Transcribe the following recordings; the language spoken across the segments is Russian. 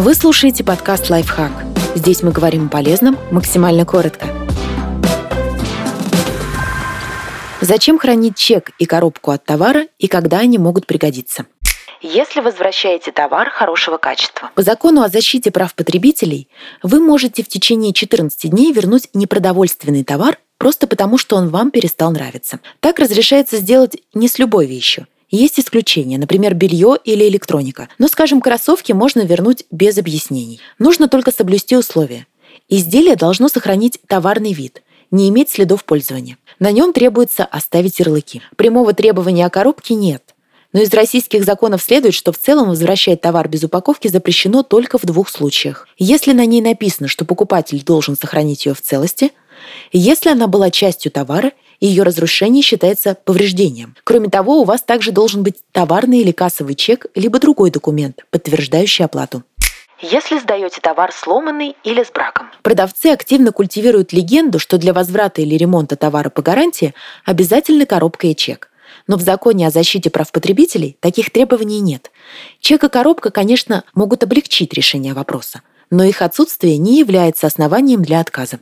Вы слушаете подкаст «Лайфхак». Здесь мы говорим о полезном максимально коротко. Зачем хранить чек и коробку от товара и когда они могут пригодиться? если возвращаете товар хорошего качества. По закону о защите прав потребителей вы можете в течение 14 дней вернуть непродовольственный товар просто потому, что он вам перестал нравиться. Так разрешается сделать не с любой вещью. Есть исключения, например, белье или электроника. Но, скажем, кроссовки можно вернуть без объяснений. Нужно только соблюсти условия. Изделие должно сохранить товарный вид, не иметь следов пользования. На нем требуется оставить ярлыки. Прямого требования о коробке нет. Но из российских законов следует, что в целом возвращать товар без упаковки запрещено только в двух случаях. Если на ней написано, что покупатель должен сохранить ее в целости, если она была частью товара, и ее разрушение считается повреждением. Кроме того, у вас также должен быть товарный или кассовый чек, либо другой документ, подтверждающий оплату если сдаете товар сломанный или с браком. Продавцы активно культивируют легенду, что для возврата или ремонта товара по гарантии обязательны коробка и чек. Но в законе о защите прав потребителей таких требований нет. Чек и коробка, конечно, могут облегчить решение вопроса, но их отсутствие не является основанием для отказа.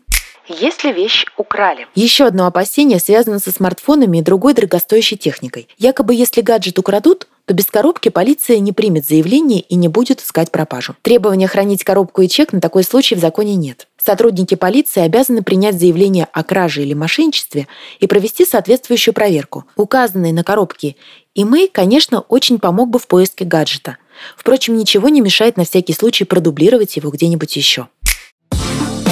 Если вещь украли. Еще одно опасение связано со смартфонами и другой дорогостоящей техникой. Якобы если гаджет украдут, то без коробки полиция не примет заявление и не будет искать пропажу. Требования хранить коробку и чек на такой случай в законе нет. Сотрудники полиции обязаны принять заявление о краже или мошенничестве и провести соответствующую проверку. Указанный на коробке имей, конечно, очень помог бы в поиске гаджета. Впрочем, ничего не мешает на всякий случай продублировать его где-нибудь еще.